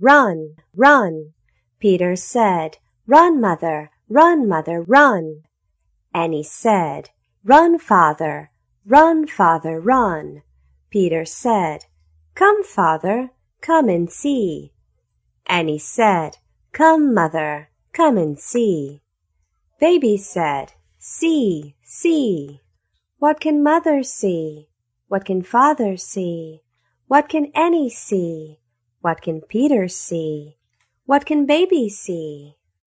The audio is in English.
run, run. Peter said, Run, mother, run, mother, run. Annie said, Run, father, run, father, run. Peter said, Come, father, come and see. Annie said, Come, mother, come and see. Baby said, See, see. What can mother see? What can father see? What can Annie see? What can Peter see? What can baby see?